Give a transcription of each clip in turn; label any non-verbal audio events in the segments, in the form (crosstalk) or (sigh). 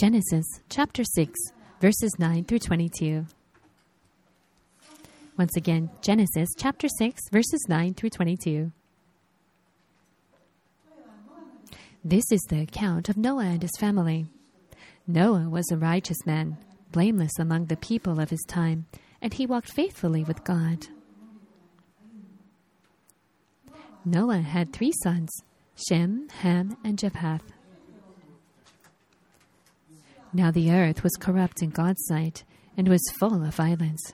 Genesis chapter 6, verses 9 through 22. Once again, Genesis chapter 6, verses 9 through 22. This is the account of Noah and his family. Noah was a righteous man, blameless among the people of his time, and he walked faithfully with God. Noah had three sons Shem, Ham, and Japheth. Now the earth was corrupt in God's sight and was full of violence.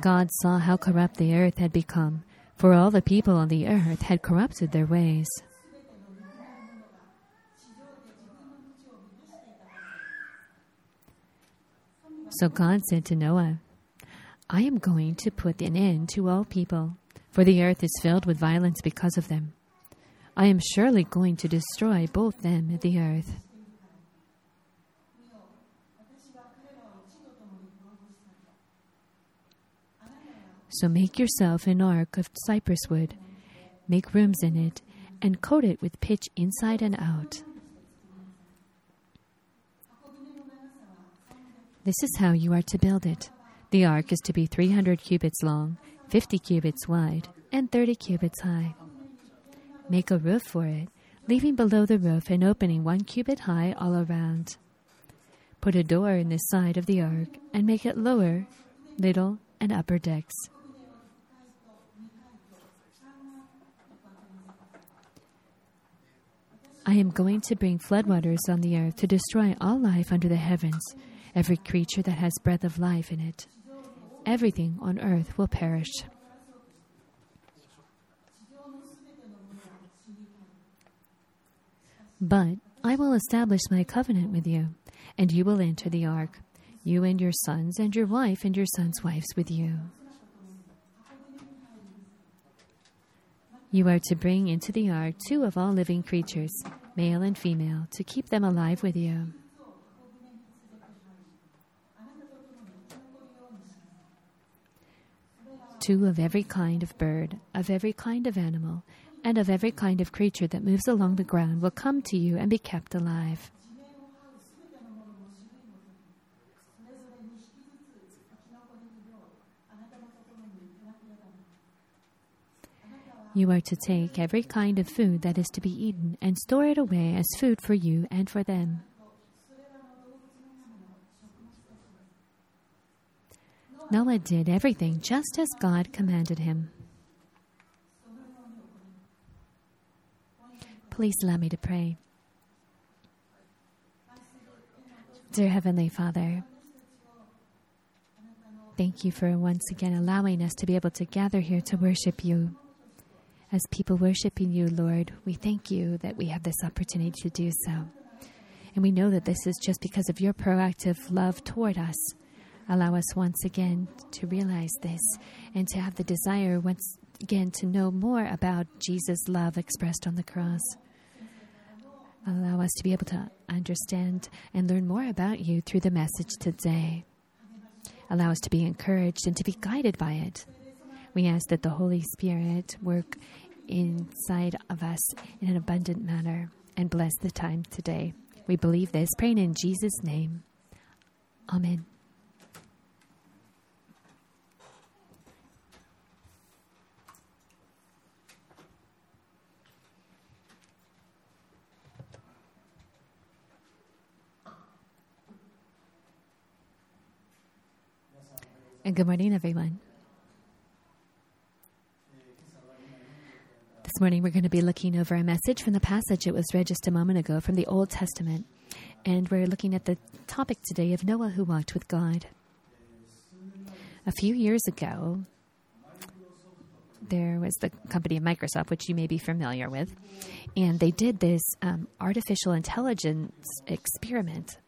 God saw how corrupt the earth had become, for all the people on the earth had corrupted their ways. So God said to Noah, I am going to put an end to all people, for the earth is filled with violence because of them. I am surely going to destroy both them and the earth. So make yourself an ark of cypress wood, make rooms in it, and coat it with pitch inside and out. This is how you are to build it. The ark is to be 300 cubits long, 50 cubits wide, and 30 cubits high. Make a roof for it, leaving below the roof an opening one cubit high all around. Put a door in the side of the ark and make it lower, middle, and upper decks. I am going to bring floodwaters on the earth to destroy all life under the heavens, every creature that has breath of life in it. Everything on earth will perish. But I will establish my covenant with you, and you will enter the ark, you and your sons, and your wife and your sons' wives with you. You are to bring into the ark two of all living creatures, male and female, to keep them alive with you. Two of every kind of bird, of every kind of animal, and of every kind of creature that moves along the ground will come to you and be kept alive. You are to take every kind of food that is to be eaten and store it away as food for you and for them. Noah did everything just as God commanded him. Please allow me to pray. Dear Heavenly Father, thank you for once again allowing us to be able to gather here to worship you. As people worshiping you, Lord, we thank you that we have this opportunity to do so. And we know that this is just because of your proactive love toward us. Allow us once again to realize this and to have the desire once again to know more about Jesus' love expressed on the cross. Allow us to be able to understand and learn more about you through the message today. Allow us to be encouraged and to be guided by it. We ask that the Holy Spirit work inside of us in an abundant manner and bless the time today. We believe this, praying in Jesus' name. Amen. And good morning, everyone. This morning, we're going to be looking over a message from the passage it was read just a moment ago from the Old Testament. And we're looking at the topic today of Noah who walked with God. A few years ago, there was the company of Microsoft, which you may be familiar with, and they did this um, artificial intelligence experiment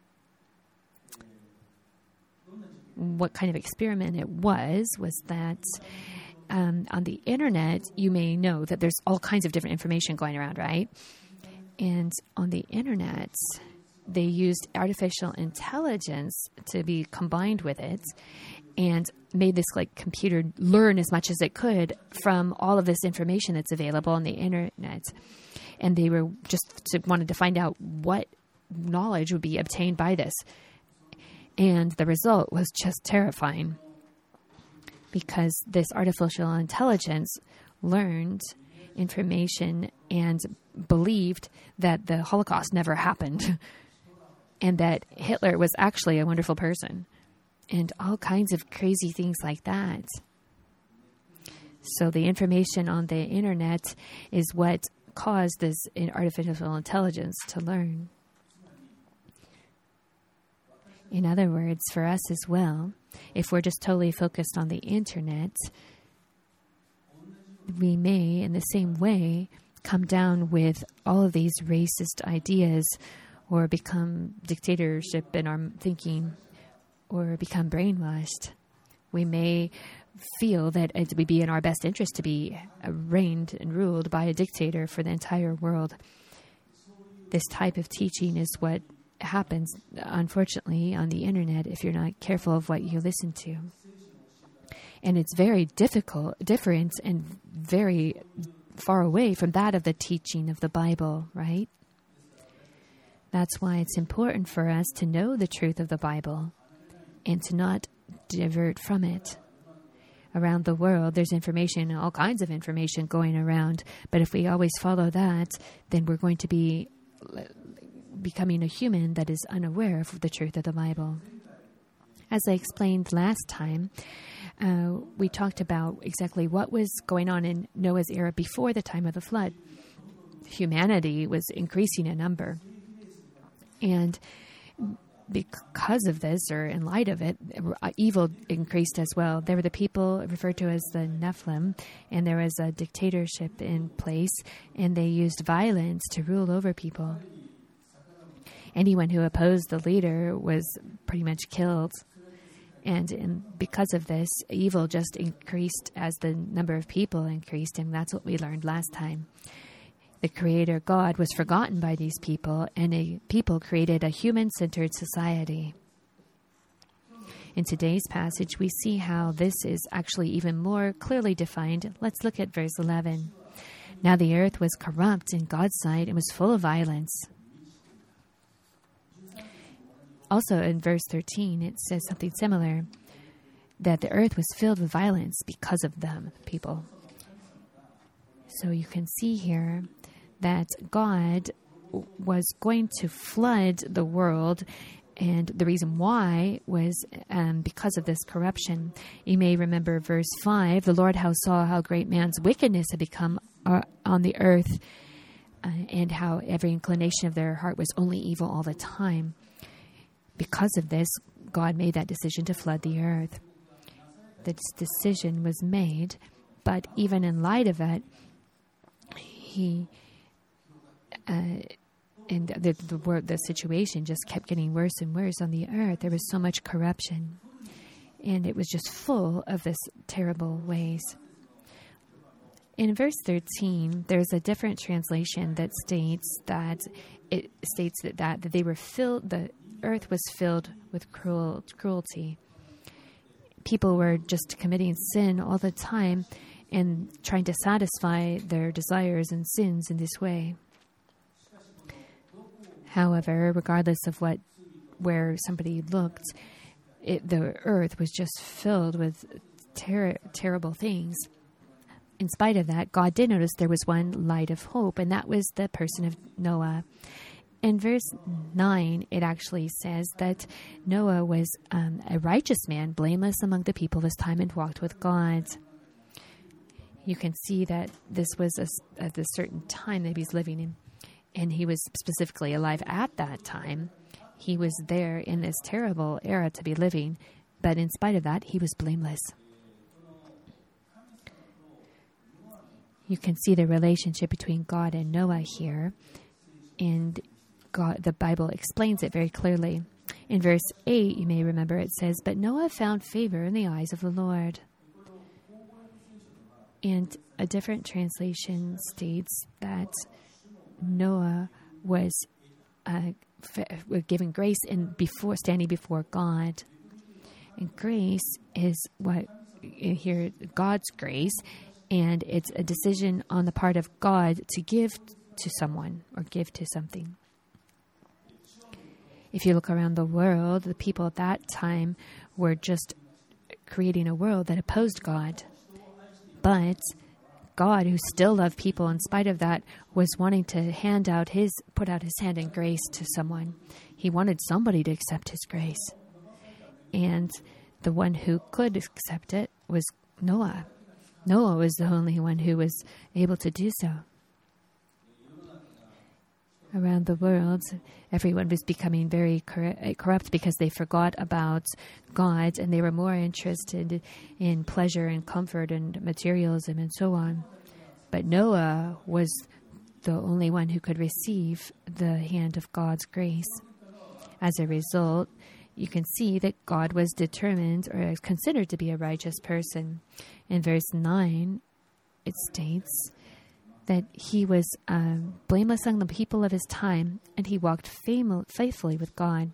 what kind of experiment it was was that um, on the internet, you may know that there's all kinds of different information going around, right? And on the internet, they used artificial intelligence to be combined with it and made this like computer learn as much as it could from all of this information that's available on the internet and they were just wanted to find out what knowledge would be obtained by this. And the result was just terrifying because this artificial intelligence learned information and believed that the Holocaust never happened (laughs) and that Hitler was actually a wonderful person and all kinds of crazy things like that. So, the information on the internet is what caused this artificial intelligence to learn. In other words, for us as well, if we're just totally focused on the internet, we may, in the same way, come down with all of these racist ideas or become dictatorship in our thinking or become brainwashed. We may feel that it would be in our best interest to be reigned and ruled by a dictator for the entire world. This type of teaching is what happens, unfortunately, on the internet if you're not careful of what you listen to. And it's very difficult, different, and very far away from that of the teaching of the Bible, right? That's why it's important for us to know the truth of the Bible and to not divert from it. Around the world, there's information, all kinds of information going around, but if we always follow that, then we're going to be becoming a human that is unaware of the truth of the Bible. As I explained last time, uh, we talked about exactly what was going on in Noah's era before the time of the flood. Humanity was increasing in number. And because of this, or in light of it, uh, evil increased as well. There were the people referred to as the Nephilim, and there was a dictatorship in place, and they used violence to rule over people anyone who opposed the leader was pretty much killed. And in, because of this, evil just increased as the number of people increased, and that's what we learned last time. The Creator God was forgotten by these people, and a people created a human centered society. In today's passage, we see how this is actually even more clearly defined. Let's look at verse 11. Now the earth was corrupt in God's sight and was full of violence. Also, in verse 13, it says something similar that the earth was filled with violence because of them, people. So you can see here that God was going to flood the world, and the reason why was um, because of this corruption. You may remember verse 5 the Lord how saw how great man's wickedness had become uh, on the earth, uh, and how every inclination of their heart was only evil all the time. Because of this, God made that decision to flood the earth. This decision was made, but even in light of it, he uh, and the the, the situation just kept getting worse and worse on the earth. There was so much corruption, and it was just full of this terrible ways. In verse 13, there's a different translation that states that it states that, that, that they were filled, the earth was filled with cruel, cruelty. People were just committing sin all the time and trying to satisfy their desires and sins in this way. However, regardless of what where somebody looked, it, the earth was just filled with ter- terrible things. In spite of that, God did notice there was one light of hope, and that was the person of Noah. In verse 9, it actually says that Noah was um, a righteous man, blameless among the people of his time, and walked with God. You can see that this was a, at a certain time that he's living in, and he was specifically alive at that time. He was there in this terrible era to be living, but in spite of that, he was blameless. You can see the relationship between God and Noah here. And God, the Bible explains it very clearly. In verse 8, you may remember it says, But Noah found favor in the eyes of the Lord. And a different translation states that Noah was uh, given grace in before standing before God. And grace is what here God's grace, and it's a decision on the part of God to give to someone or give to something. If you look around the world, the people at that time were just creating a world that opposed God. But God, who still loved people in spite of that, was wanting to hand out his, put out his hand in grace to someone. He wanted somebody to accept his grace. And the one who could accept it was Noah. Noah was the only one who was able to do so. Around the world, everyone was becoming very eh, corrupt because they forgot about God and they were more interested in pleasure and comfort and materialism and so on. But Noah was the only one who could receive the hand of God's grace. As a result, you can see that God was determined or considered to be a righteous person. In verse 9, it states that he was um, blameless among the people of his time and he walked fam- faithfully with God.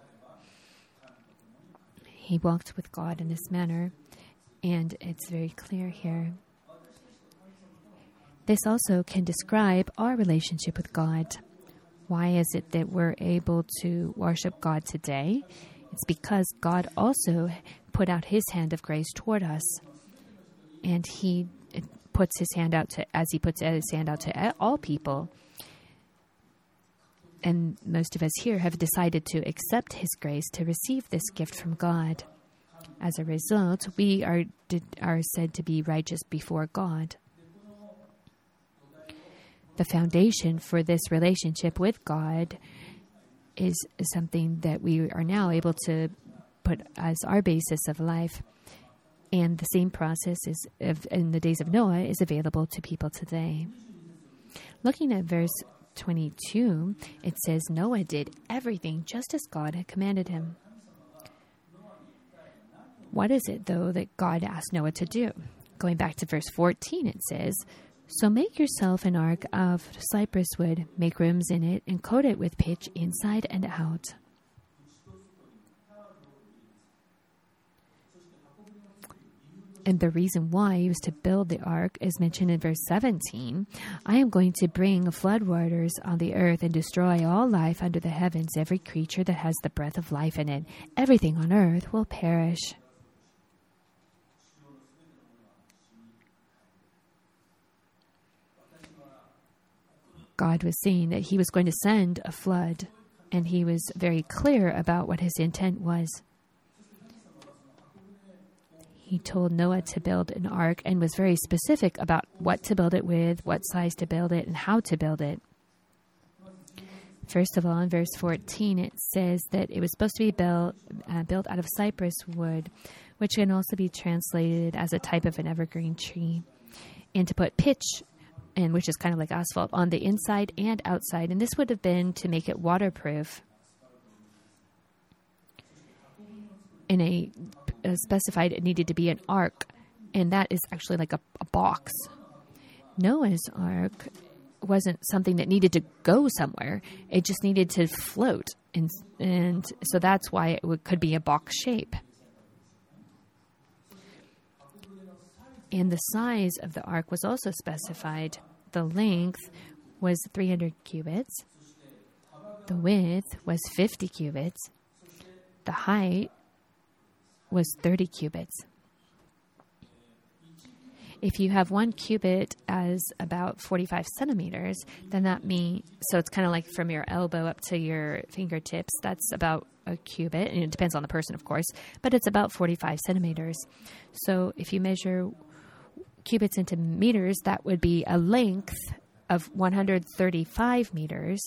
He walked with God in this manner, and it's very clear here. This also can describe our relationship with God. Why is it that we're able to worship God today? It's because God also put out his hand of grace toward us. And he puts his hand out to, as he puts his hand out to all people. And most of us here have decided to accept his grace to receive this gift from God. As a result, we are, are said to be righteous before God. The foundation for this relationship with God is something that we are now able to put as our basis of life. And the same process is in the days of Noah is available to people today. Looking at verse 22, it says Noah did everything just as God had commanded him. What is it, though, that God asked Noah to do? Going back to verse 14, it says, so make yourself an ark of cypress wood, make rooms in it, and coat it with pitch inside and out. And the reason why he was to build the ark is mentioned in verse 17. I am going to bring floodwaters on the earth and destroy all life under the heavens, every creature that has the breath of life in it. Everything on earth will perish. God was saying that he was going to send a flood, and he was very clear about what his intent was. He told Noah to build an ark and was very specific about what to build it with, what size to build it, and how to build it. First of all, in verse 14, it says that it was supposed to be built, uh, built out of cypress wood, which can also be translated as a type of an evergreen tree, and to put pitch and which is kind of like asphalt on the inside and outside. And this would have been to make it waterproof. In a, a Uh, specified, it needed to be an ark, and that is actually like a, a box. Noah's ark wasn't something that needed to go somewhere; it just needed to float, and and so that's why it would, could be a box shape. And the size of the ark was also specified. The length was 300 cubits, the width was 50 cubits, the height was 30 cubits. If you have one cubit as about 45 centimeters, then that means so it's kind of like from your elbow up to your fingertips. That's about a cubit, and it depends on the person, of course, but it's about 45 centimeters. So if you measure cubits into meters, that would be a length of 135 meters,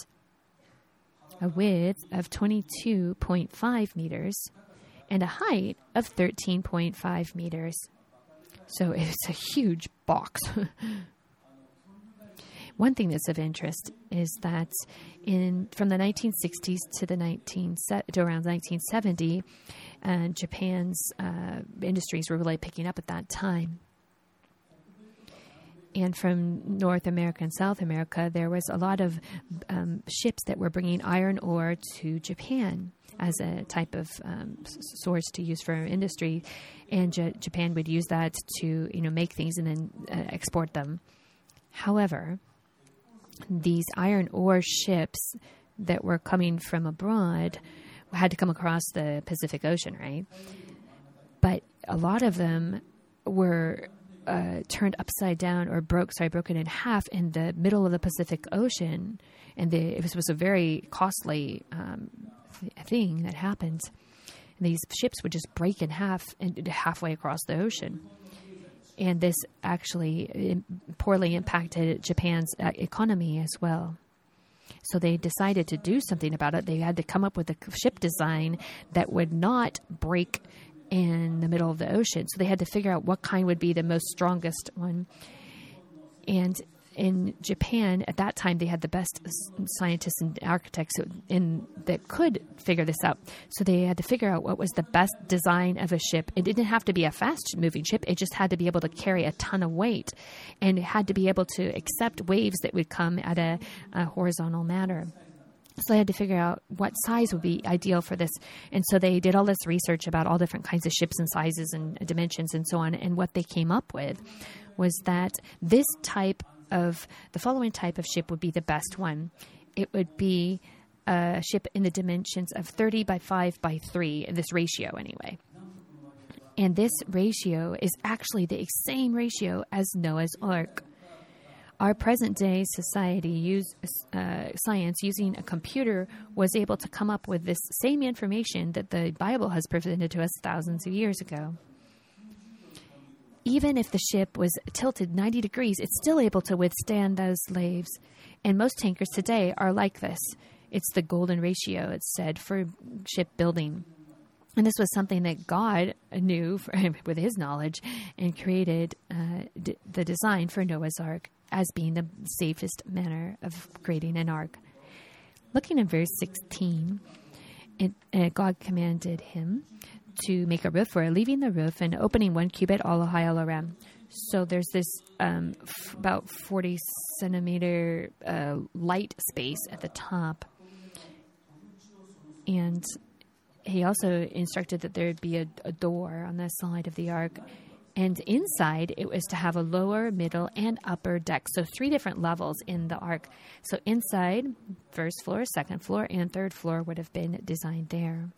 a width of 22.5 meters, and a height of 13.5 meters. So (laughs) it's a huge box. (laughs) One thing that's of interest is that in from the 1960s to the 19 to around 1970, uh, Japan's uh, industries were really picking up at that time and from North America and South America, there was a lot of um, ships that were bringing iron ore to Japan as a type of um, source to use for industry, and J- Japan would use that to you know make things and then uh, export them. However, these iron ore ships that were coming from abroad had to come across the Pacific Ocean, right? But a lot of them were uh, turned upside down or broke, sorry, broken in half in the middle of the Pacific Ocean, and the, it was, was a very costly um, thing that happens. And these ships would just break in half and halfway across the ocean. And this actually poorly impacted Japan's uh, economy as well. So they decided to do something about it. They had to come up with a ship design that would not break in the middle of the ocean. So they had to figure out what kind would be the most strongest one. And in Japan at that time, they had the best scientists and architects in that could figure this out. So they had to figure out what was the best design of a ship. It didn't have to be a fast-moving ship; it just had to be able to carry a ton of weight, and it had to be able to accept waves that would come at a, a horizontal manner. So they had to figure out what size would be ideal for this. And so they did all this research about all different kinds of ships and sizes and dimensions and so on. And what they came up with was that this type of the following type of ship would be the best one. It would be a ship in the dimensions of 30 by 5 by 3, in this ratio anyway. And this ratio is actually the same ratio as Noah's Ark. Our present day society use uh, science using a computer was able to come up with this same information that the Bible has presented to us thousands of years ago even if the ship was tilted 90 degrees, it's still able to withstand those waves. And most tankers today are like this. It's the golden ratio, it's said, for shipbuilding. And this was something that God knew for, (laughs) with his knowledge and created uh, d- the design for Noah's Ark as being the safest manner of creating an ark. Looking at verse 16, it, uh, God commanded him to make a roof for leaving the roof and opening one cubit all high all around. So there's this um, f- about 40 centimeter uh, light space at the top. And he also instructed that there'd be a, a door on the side of the ark. And inside, it was to have a lower, middle, and upper deck. So, three different levels in the ark. So, inside, first floor, second floor, and third floor would have been designed there.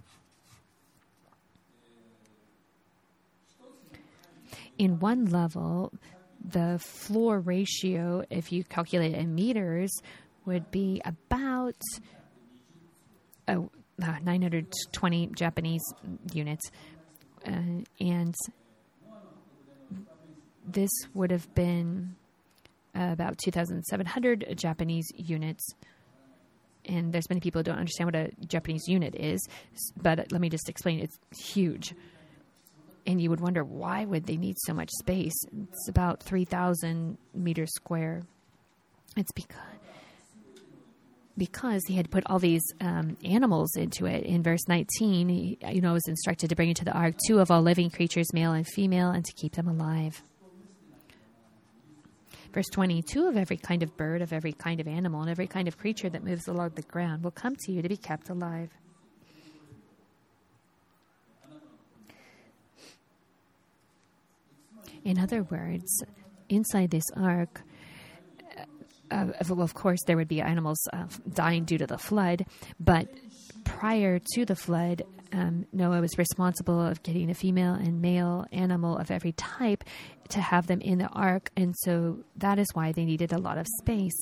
In one level, the floor ratio, if you calculate it in meters, would be about uh, 920 Japanese units. Uh, and this would have been uh, about 2,700 Japanese units. And there's many people who don't understand what a Japanese unit is, but let me just explain. It's huge and you would wonder why would they need so much space? It's about 3,000 meters square. It's because because he had put all these um, animals into it. In verse 19, he, you know, was instructed to bring into the ark two of all living creatures, male and female, and to keep them alive. Verse 22 of every kind of bird, of every kind of animal, and every kind of creature that moves along the ground will come to you to be kept alive. In other words, inside this ark, uh, well, of course, there would be animals uh, dying due to the flood, but prior to the flood, um, Noah was responsible of getting a female and male animal of every type to have them in the ark, and so that is why they needed a lot of space.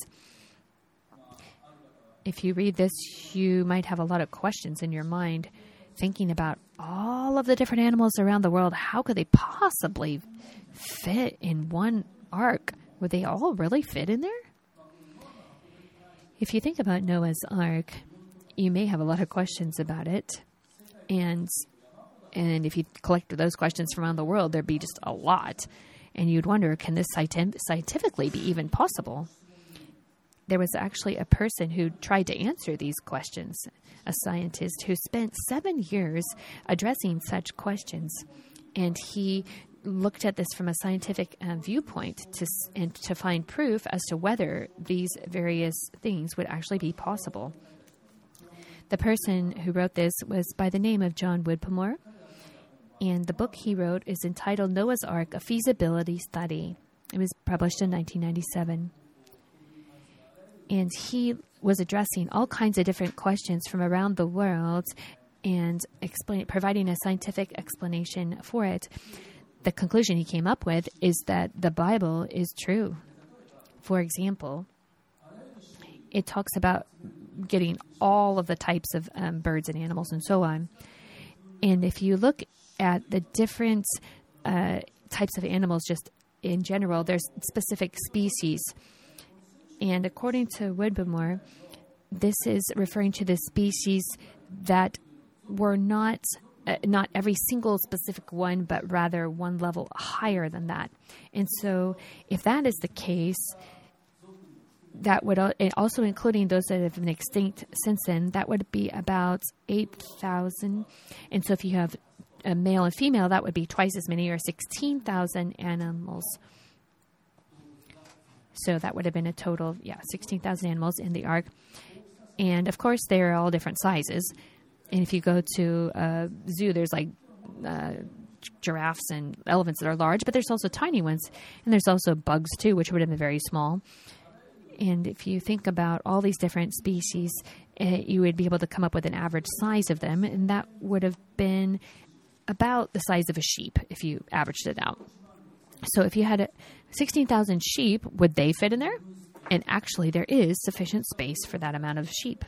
If you read this, you might have a lot of questions in your mind, thinking about all of the different animals around the world. How could they possibly fit in one ark. Would they all really fit in there? If you think about Noah's ark, you may have a lot of questions about it. And and if you collect those questions from around the world, there'd be just a lot. And you'd wonder, can this scientifically be even possible? There was actually a person who tried to answer these questions, a scientist who spent seven years addressing such questions. And he looked at this from a scientific uh, viewpoint to and to find proof as to whether these various things would actually be possible. The person who wrote this was by the name of John Woodmorappe, and the book he wrote is entitled Noah's Ark: A Feasibility Study. It was published in 1997. And he was addressing all kinds of different questions from around the world and explain, providing a scientific explanation for it. The conclusion he came up with is that the Bible is true. For example, it talks about getting all of the types of um, birds and animals and so on. And if you look at the different uh, types of animals, just in general, there's specific species. And according to Wedmore, this is referring to the species that were not uh, not every single specific one, but rather one level higher than that. And so, if that is the case, that would also including those that have been extinct since then, that would be about 8,000. And so if you have a male and female, that would be twice as many, or 16,000 animals. So that would have been a total, yeah, 16,000 animals in the ark. And of course, they're all different sizes. And if you go to a zoo, there's like uh, giraffes and elephants that are large, but there's also tiny ones. And there's also bugs too, which would have been very small. And if you think about all these different species, uh, you would be able to come up with an average size of them, and that would have been about the size of a sheep if you averaged it out. So if you had 16,000 sheep, would they fit in there? And actually, there is sufficient space for that amount of sheep.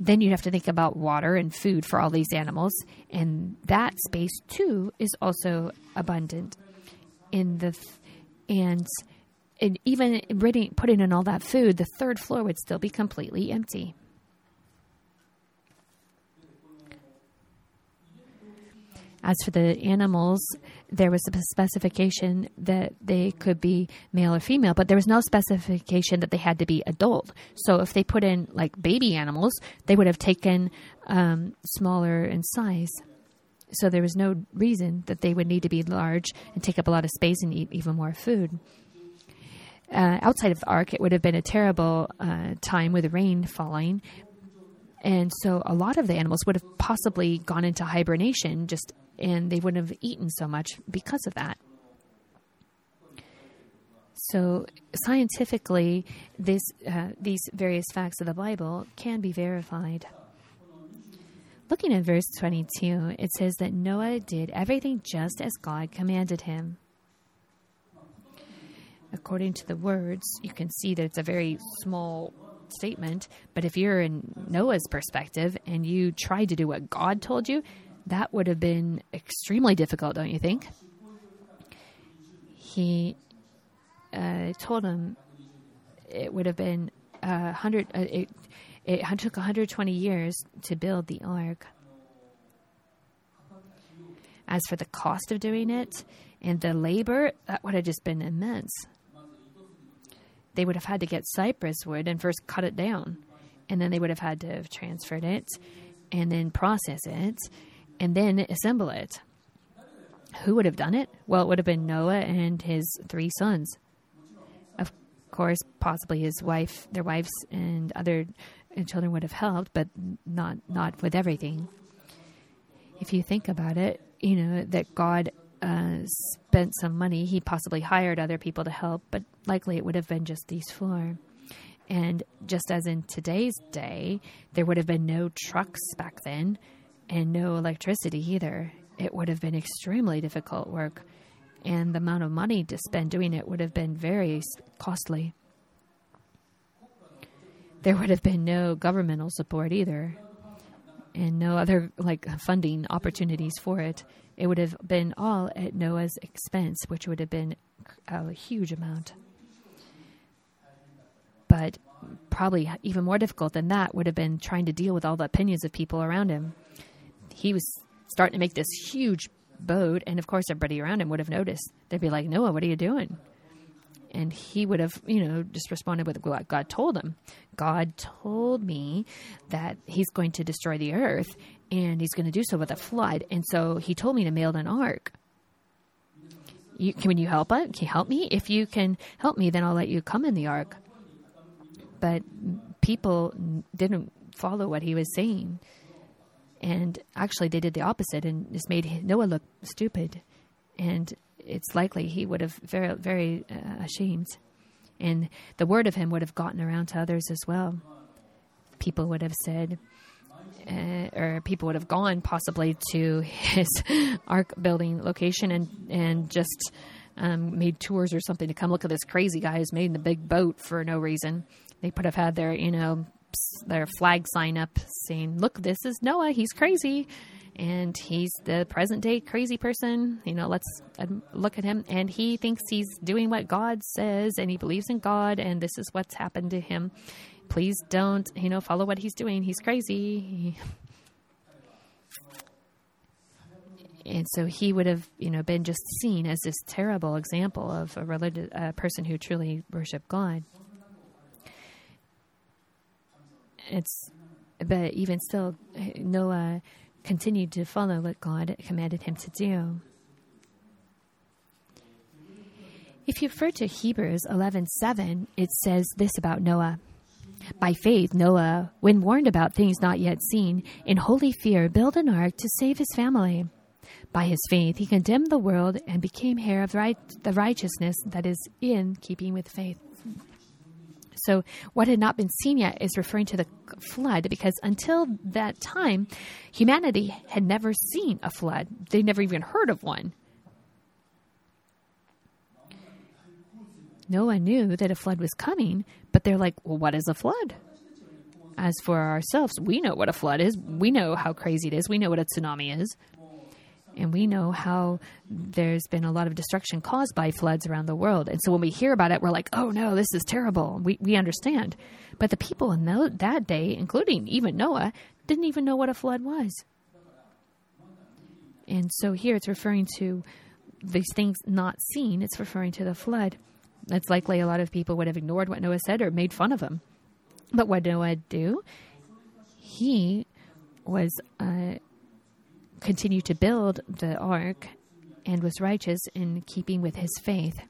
Then you'd have to think about water and food for all these animals, and that space too is also abundant. In the th- and and even putting in all that food, the third floor would still be completely empty. As for the animals, there was a specification that they could be male or female, but there was no specification that they had to be adult. So if they put in like baby animals, they would have taken um, smaller in size. So there was no reason that they would need to be large and take up a lot of space and eat even more food uh, outside of the ark, it would have been a terrible uh, time with rain falling. And so a lot of the animals would have possibly gone into hibernation just and they wouldn't have eaten so much because of that. So scientifically, this, uh, these various facts of the Bible can be verified. Looking at verse 22, it says that Noah did everything just as God commanded him according to the words, you can see that it's a very small statement. But if you're in Noah's perspective and you tried to do what God told you, that would have been extremely difficult, don't you think? He uh, told him it would have been uh, hundred. Uh, it, it took 120 years to build the ark. As for the cost of doing it and the labor, that would have just been immense they would have had to get cypress wood and first cut it down. And then they would have had to have transferred it and then process it and then assemble it. Who would have done it? Well, it would have been Noah and his three sons. Of course, possibly his wife, their wives, and other children would have helped, but not not with everything. If you think about it, you know that God uh, spent some money. He possibly hired other people to help, but likely it would have been just these four. And just as in today's day, there would have been no trucks back then and no electricity either. It would have been extremely difficult work, and the amount of money to spend doing it would have been very costly. There would have been no governmental support either, and no other like funding opportunities for it. It would have been all at Noah's expense, which would have been a huge amount. But probably even more difficult than that would have been trying to deal with all the opinions of people around him. He was starting to make this huge boat, and of course, everybody around him would have noticed. They'd be like, Noah, what are you doing? And he would have, you know, just responded with what God told him. God told me that he's going to destroy the earth and he's going to do so with a flood. And so he told me to build an ark. You, can you help it? Can you help me? If you can help me, then I'll let you come in the ark. But people didn't follow what he was saying. And actually, they did the opposite and just made Noah look stupid. And it's likely he would have very, very uh, ashamed And the word of him would have gotten around to others as well. People would have said, uh, or people would have gone possibly to his (laughs) ark building location and and just um, made tours or something to come look at this crazy guy who's made in the big boat for no reason. They could have had their you know their flag sign up saying, "Look, this is Noah. He's crazy." And he's the present day crazy person. You know, let's um, look at him. And he thinks he's doing what God says, and he believes in God, and this is what's happened to him please don't, you know, follow what he's doing. He's crazy. And so he would have, you know, been just seen as this terrible example of a religious a person who truly worshiped God. It's, but even still, Noah continued to follow what God commanded him to do. If you refer to Hebrews 11:7, it says this about Noah. By faith, Noah, when warned about things not yet seen, in holy fear built an ark to save his family. By his faith, he condemned the world and became heir of right, the righteousness that is in keeping with faith. So, what had not been seen yet is referring to the flood because until that time, humanity had never seen a flood. They never even heard of one. Noah knew that a flood was coming, but they're like, well, what is a flood? As for ourselves, we know what a flood is. We know how crazy it is. We know what a tsunami is. And we know how there's been a lot of destruction caused by floods around the world. And so when we hear about it, we're like, oh no, this is terrible. We, we understand. But the people in the, that day, including even Noah, didn't even know what a flood was. And so here it's referring to these things not seen, it's referring to the flood. It's likely a lot of people would have ignored what Noah said or made fun of him. But what Noah do? He was uh, continued to build the ark and was righteous in keeping with his faith.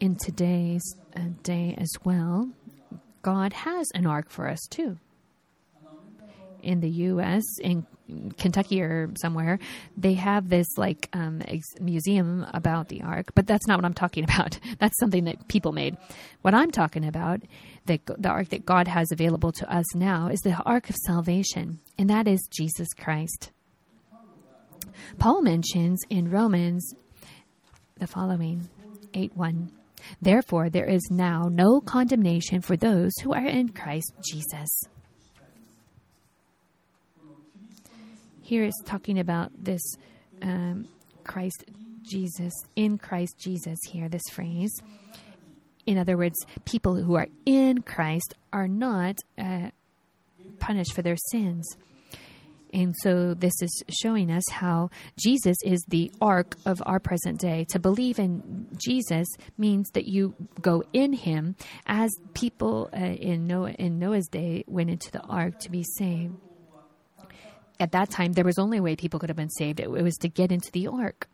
In today's uh, day as well, God has an ark for us too in the U.S. in Kentucky or somewhere, they have this like um, ex- museum about the Ark. But that's not what I'm talking (laughs) about. That's something that people made. What I'm talking about, the, the Ark that God has available to us now, is the Ark of salvation, and that is Jesus Christ. Paul mentions in Romans the following 8 1. Therefore, there is now no condemnation for those who are in Christ Jesus. Here it's talking about this um, Christ Jesus, in Christ Jesus, here, this phrase. In other words, people who are in Christ are not uh, punished for their sins. And so this is showing us how Jesus is the ark of our present day. To believe in Jesus means that you go in him as people uh, in Noah in Noah's day went into the ark to be saved at that time, there was only way people could have been saved. It, it was to get into the ark.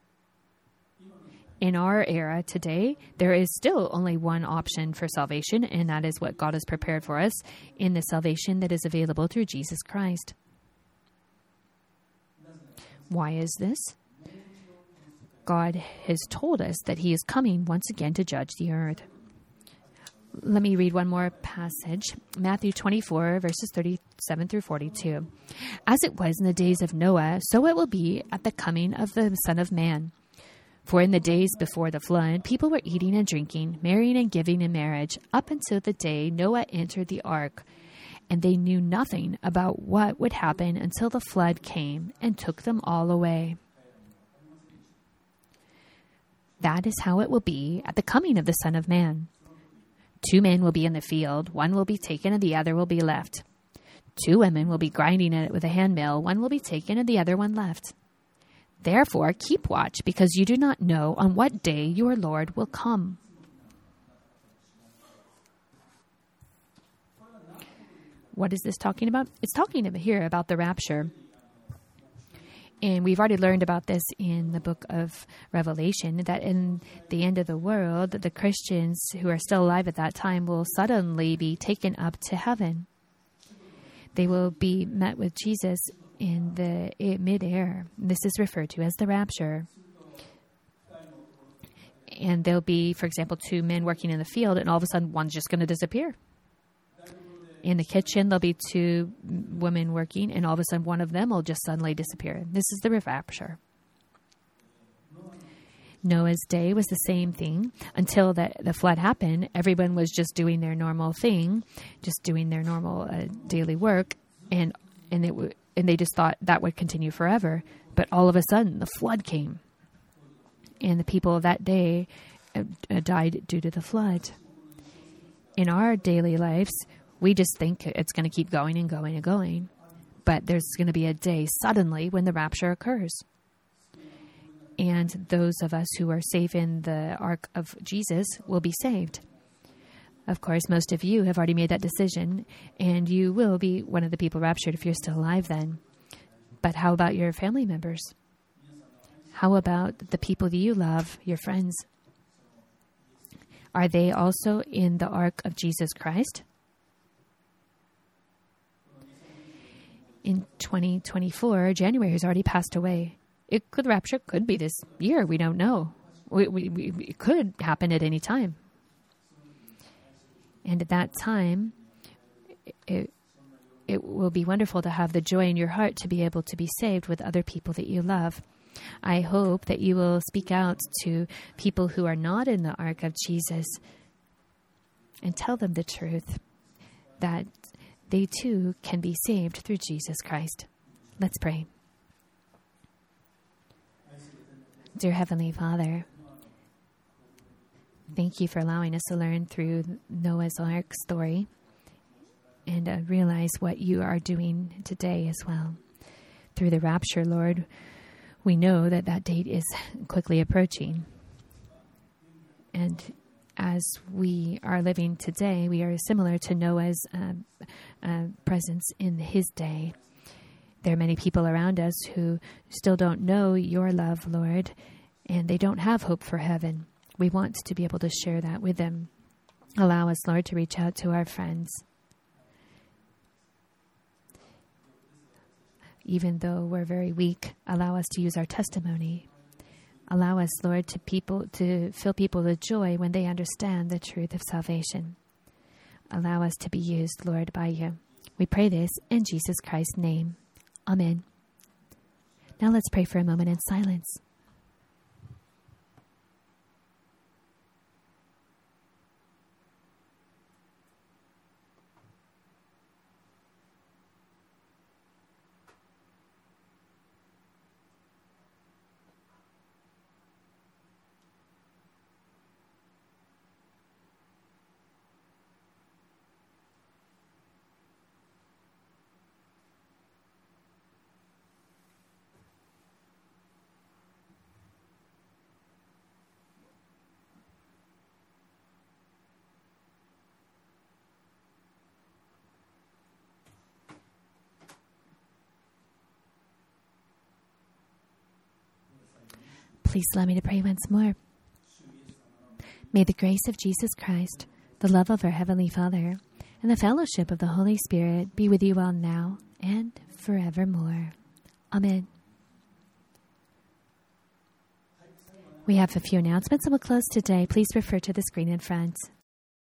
In our era today, there is still only one option for salvation, and that is what God has prepared for us in the salvation that is available through Jesus Christ. Why is this? God has told us that He is coming once again to judge the earth. Let me read one more passage Matthew 24, verses 37 through 42. As it was in the days of Noah, so it will be at the coming of the Son of Man. For in the days before the flood, people were eating and drinking, marrying and giving in marriage, up until the day Noah entered the ark. And they knew nothing about what would happen until the flood came and took them all away. That is how it will be at the coming of the Son of Man. Two men will be in the field, one will be taken and the other will be left. Two women will be grinding at it with a handmill, one will be taken and the other one left. Therefore, keep watch, because you do not know on what day your Lord will come. What is this talking about? It's talking here about the rapture. And we've already learned about this in the book of Revelation that in the end of the world, the Christians who are still alive at that time will suddenly be taken up to heaven. They will be met with Jesus in the eh, midair. This is referred to as the rapture. And there'll be, for example, two men working in the field, and all of a sudden one's just going to disappear. In the kitchen, there'll be two women working, and all of a sudden one of them will just suddenly disappear. This is the rapture. Noah's day was the same thing until the, the flood happened. Everyone was just doing their normal thing, just doing their normal uh, daily work, and and it w- and they just thought that would continue forever. But all of a sudden, the flood came, and the people of that day uh, uh died due to the flood. In our daily lives, we just think it's going to keep going and going and going, but there's going to be a day suddenly when the rapture occurs and those of us who are safe in the ark of Jesus will be saved. Of course, most of you have already made that decision, and you will be one of the people raptured if you're still alive then. But how about your family members? How about the people that you love, your friends? Are they also in the ark of Jesus Christ? In 2024, January has already passed away. It could rapture could be this year. We don't know. We, we, we, it could happen at any time. And at that time, it, it will be wonderful to have the joy in your heart to be able to be saved with other people that you love. I hope that you will speak out to people who are not in the ark of Jesus and tell them the truth that they too can be saved through Jesus Christ. Let's pray. Dear Heavenly Father, thank you for allowing us to learn through Noah's Ark story and uh, realize what you are doing today as well. Through the rapture, Lord, we know that that date is quickly approaching. And as we are living today, we are similar to Noah's uh, presence in his day. There are many people around us who still don't know your love, Lord, and they don't have hope for heaven. We want to be able to share that with them. Allow us, Lord, to reach out to our friends. Even though we're very weak, allow us to use our testimony. Allow us, Lord, to people to fill people with joy when they understand the truth of salvation. Allow us to be used, Lord, by you. We pray this in Jesus Christ's name. Amen. Now let's pray for a moment in silence. Please allow me to pray once more. May the grace of Jesus Christ, the love of our Heavenly Father, and the fellowship of the Holy Spirit be with you all now and forevermore. Amen. We have a few announcements and we'll close today. Please refer to the screen in front.